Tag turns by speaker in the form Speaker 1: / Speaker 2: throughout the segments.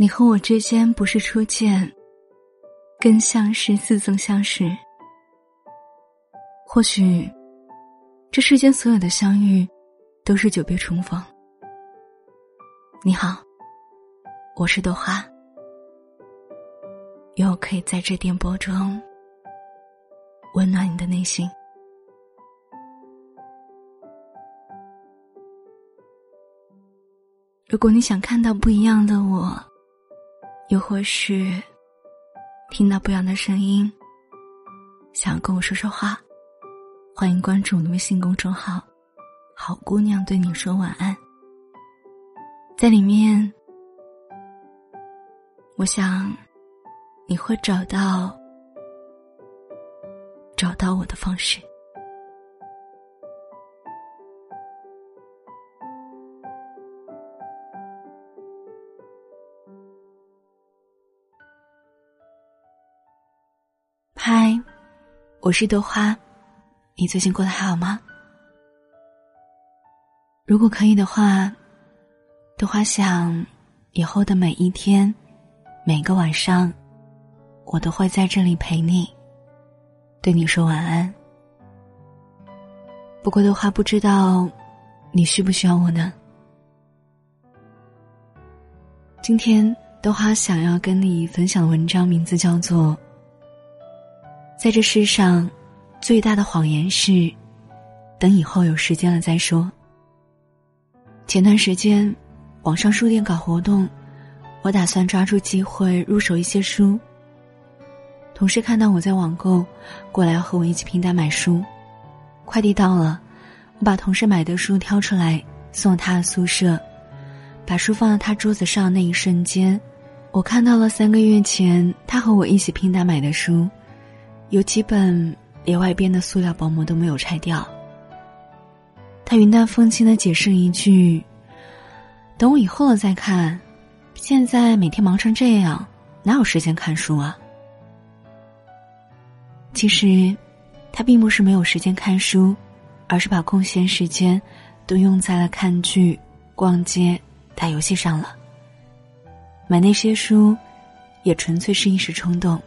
Speaker 1: 你和我之间不是初见，更像是似曾相识。或许，这世间所有的相遇，都是久别重逢。你好，我是朵花，愿我可以在这电波中温暖你的内心。如果你想看到不一样的我，又或是听到不一样的声音，想跟我说说话。欢迎关注我的微信公众号“好姑娘对你说晚安”。在里面，我想你会找到找到我的方式。嗨，我是豆花。你最近过得还好吗？如果可以的话，豆花想以后的每一天、每个晚上，我都会在这里陪你，对你说晚安。不过豆花不知道你需不需要我呢？今天豆花想要跟你分享的文章名字叫做《在这世上》。最大的谎言是，等以后有时间了再说。前段时间，网上书店搞活动，我打算抓住机会入手一些书。同事看到我在网购，过来和我一起拼单买书。快递到了，我把同事买的书挑出来送他的宿舍，把书放到他桌子上那一瞬间，我看到了三个月前他和我一起拼单买的书，有几本。连外边的塑料薄膜都没有拆掉。他云淡风轻的解释一句：“等我以后了再看，现在每天忙成这样，哪有时间看书啊？”其实，他并不是没有时间看书，而是把空闲时间都用在了看剧、逛街、打游戏上了。买那些书，也纯粹是一时冲动。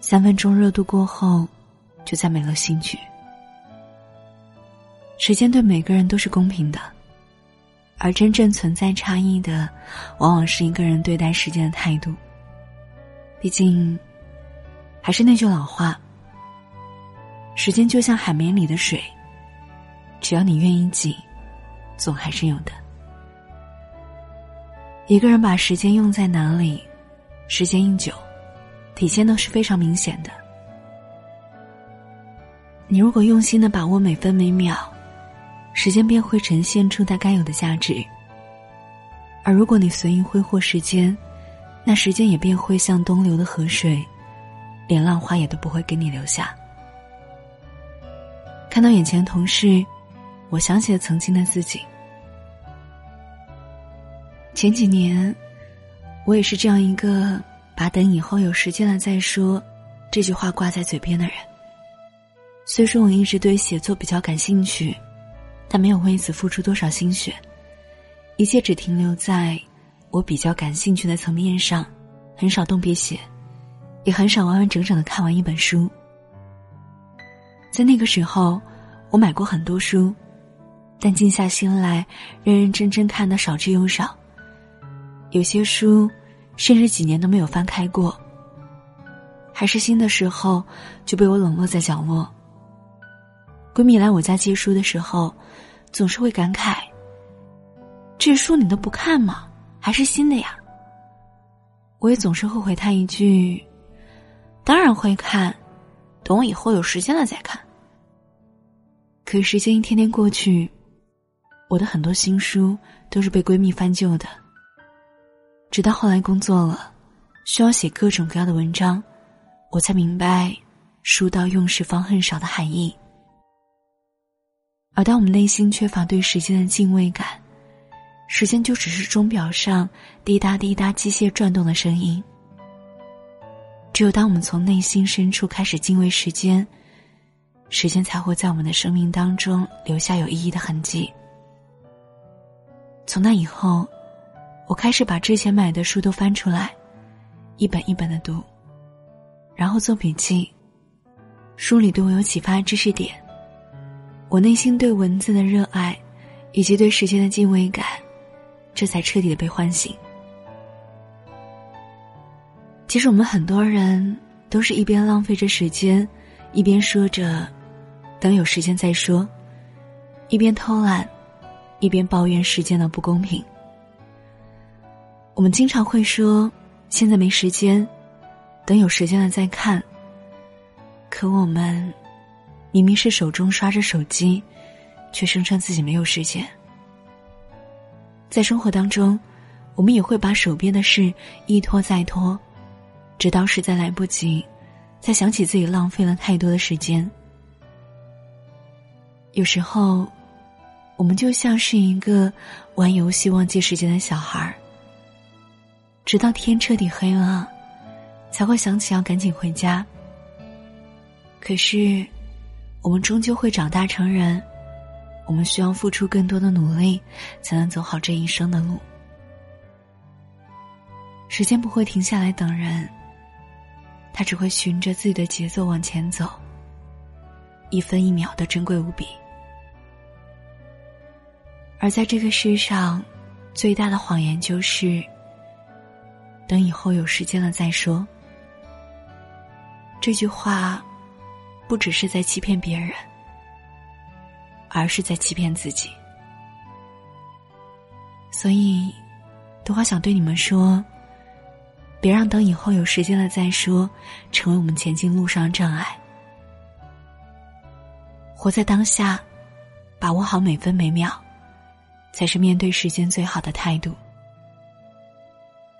Speaker 1: 三分钟热度过后，就再没了兴趣。时间对每个人都是公平的，而真正存在差异的，往往是一个人对待时间的态度。毕竟，还是那句老话：时间就像海绵里的水，只要你愿意挤，总还是有的。一个人把时间用在哪里，时间一久。体现都是非常明显的。你如果用心的把握每分每秒，时间便会呈现出它该有的价值；而如果你随意挥霍时间，那时间也便会像东流的河水，连浪花也都不会给你留下。看到眼前的同事，我想起了曾经的自己。前几年，我也是这样一个。把等以后有时间了再说，这句话挂在嘴边的人。虽说我一直对写作比较感兴趣，但没有为此付出多少心血，一切只停留在我比较感兴趣的层面上，很少动笔写，也很少完完整整的看完一本书。在那个时候，我买过很多书，但静下心来认认真真看的少之又少。有些书。甚至几年都没有翻开过。还是新的时候，就被我冷落在角落。闺蜜来我家借书的时候，总是会感慨：“这书你都不看吗？还是新的呀？”我也总是会回她一句：“当然会看，等我以后有时间了再看。”可时间一天天过去，我的很多新书都是被闺蜜翻旧的。直到后来工作了，需要写各种各样的文章，我才明白“书到用时方恨少”的含义。而当我们内心缺乏对时间的敬畏感，时间就只是钟表上滴答滴答机械转动的声音。只有当我们从内心深处开始敬畏时间，时间才会在我们的生命当中留下有意义的痕迹。从那以后。我开始把之前买的书都翻出来，一本一本的读，然后做笔记。书里对我有启发知识点，我内心对文字的热爱，以及对时间的敬畏感，这才彻底的被唤醒。其实我们很多人都是一边浪费着时间，一边说着“等有时间再说”，一边偷懒，一边抱怨时间的不公平。我们经常会说：“现在没时间，等有时间了再看。”可我们明明是手中刷着手机，却声称自己没有时间。在生活当中，我们也会把手边的事一拖再拖。直到实在来不及，才想起自己浪费了太多的时间。有时候，我们就像是一个玩游戏忘记时间的小孩儿，直到天彻底黑了，才会想起要赶紧回家。可是，我们终究会长大成人，我们需要付出更多的努力，才能走好这一生的路。时间不会停下来等人。他只会循着自己的节奏往前走，一分一秒的珍贵无比。而在这个世上，最大的谎言就是“等以后有时间了再说”。这句话，不只是在欺骗别人，而是在欺骗自己。所以，多花想对你们说。别让等以后有时间了再说，成为我们前进路上的障碍。活在当下，把握好每分每秒，才是面对时间最好的态度。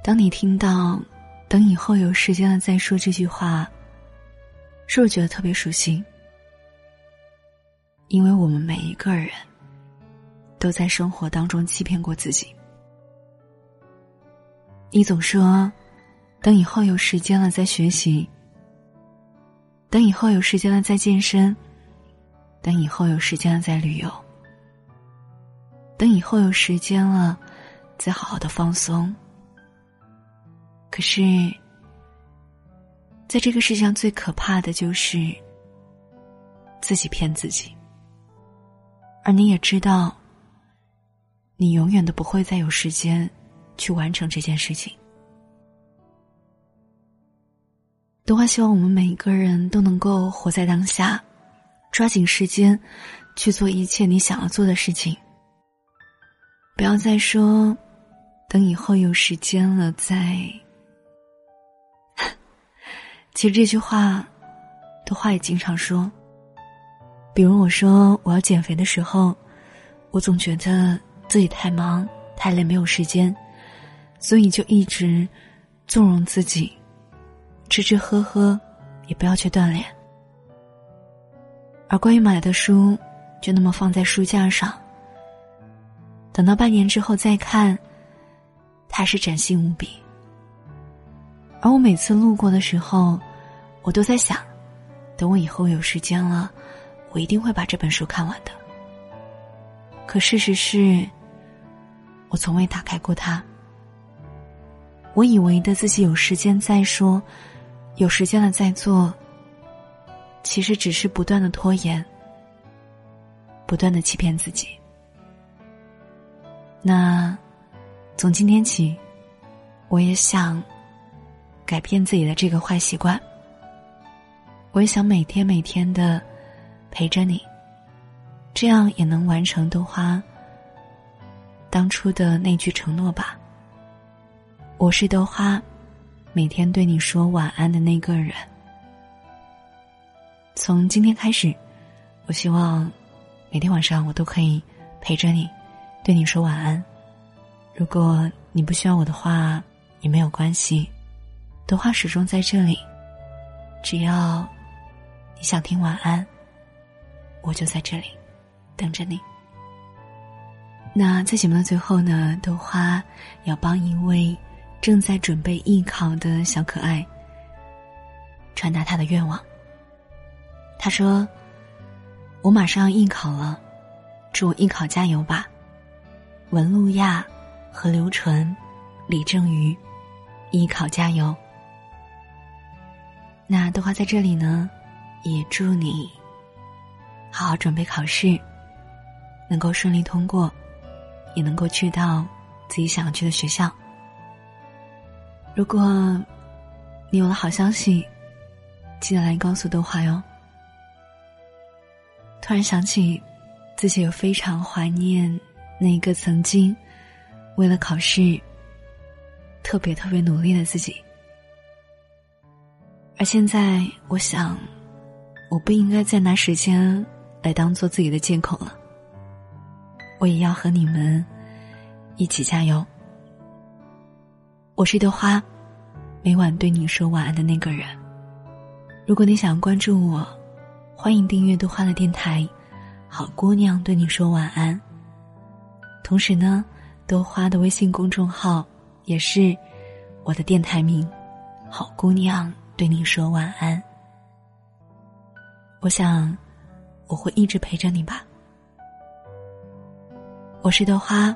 Speaker 1: 当你听到“等以后有时间了再说”这句话，是不是觉得特别熟悉？因为我们每一个人，都在生活当中欺骗过自己。你总说。等以后有时间了再学习，等以后有时间了再健身，等以后有时间了再旅游，等以后有时间了再好好的放松。可是，在这个世上最可怕的就是自己骗自己，而你也知道，你永远都不会再有时间去完成这件事情。都花希望我们每一个人都能够活在当下，抓紧时间去做一切你想要做的事情。不要再说等以后有时间了再。其实这句话，的话也经常说。比如我说我要减肥的时候，我总觉得自己太忙太累没有时间，所以就一直纵容自己。吃吃喝喝，也不要去锻炼。而关于买的书，就那么放在书架上。等到半年之后再看，它是崭新无比。而我每次路过的时候，我都在想，等我以后有时间了，我一定会把这本书看完的。可事实是，我从未打开过它。我以为的自己有时间再说。有时间了再做，其实只是不断的拖延，不断的欺骗自己。那从今天起，我也想改变自己的这个坏习惯。我也想每天每天的陪着你，这样也能完成豆花当初的那句承诺吧。我是豆花。每天对你说晚安的那个人，从今天开始，我希望每天晚上我都可以陪着你，对你说晚安。如果你不需要我的话，也没有关系，的话始终在这里。只要你想听晚安，我就在这里等着你。那在节目的最后呢，豆花要帮一位。正在准备艺考的小可爱，传达他的愿望。他说：“我马上要艺考了，祝我艺考加油吧！”文路亚和刘纯李正瑜，艺考加油。那豆花在这里呢，也祝你好好准备考试，能够顺利通过，也能够去到自己想要去的学校。如果你有了好消息，记得来告诉豆花哟。突然想起，自己有非常怀念那一个曾经为了考试特别特别努力的自己。而现在，我想，我不应该再拿时间来当做自己的借口了。我也要和你们一起加油。我是豆花，每晚对你说晚安的那个人。如果你想关注我，欢迎订阅豆花的电台。好姑娘对你说晚安。同时呢，豆花的微信公众号也是我的电台名。好姑娘。对你说晚安。我想，我会一直陪着你吧。我是豆花，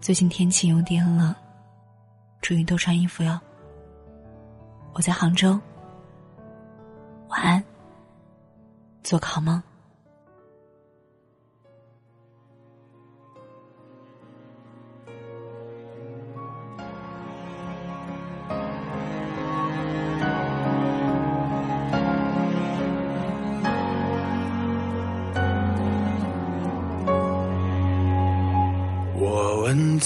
Speaker 1: 最近天气有点冷，注意多穿衣服哟。我在杭州，晚安，做个好梦。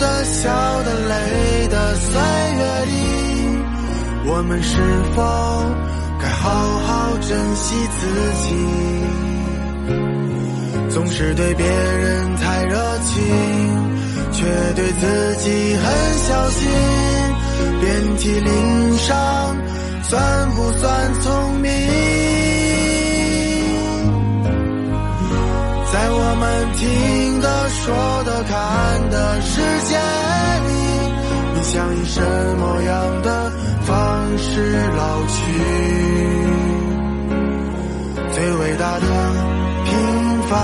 Speaker 2: 的、笑的、泪的。岁月里，我们是否该好好珍惜自己？总是对别人太热情，却对自己很小心。遍体鳞伤，算不算聪明？在我们听、说的、看的世界里。你想以什么样的方式老去？最伟大的平凡，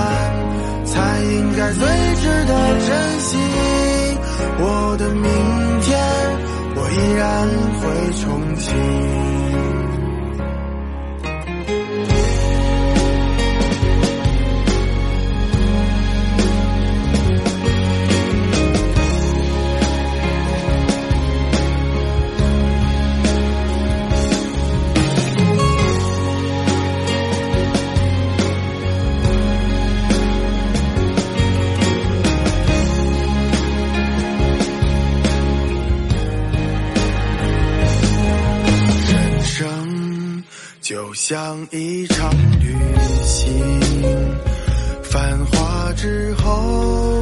Speaker 2: 才应该最值得珍惜。我的明天，我依然会憧憬。像一场旅行，繁华之后，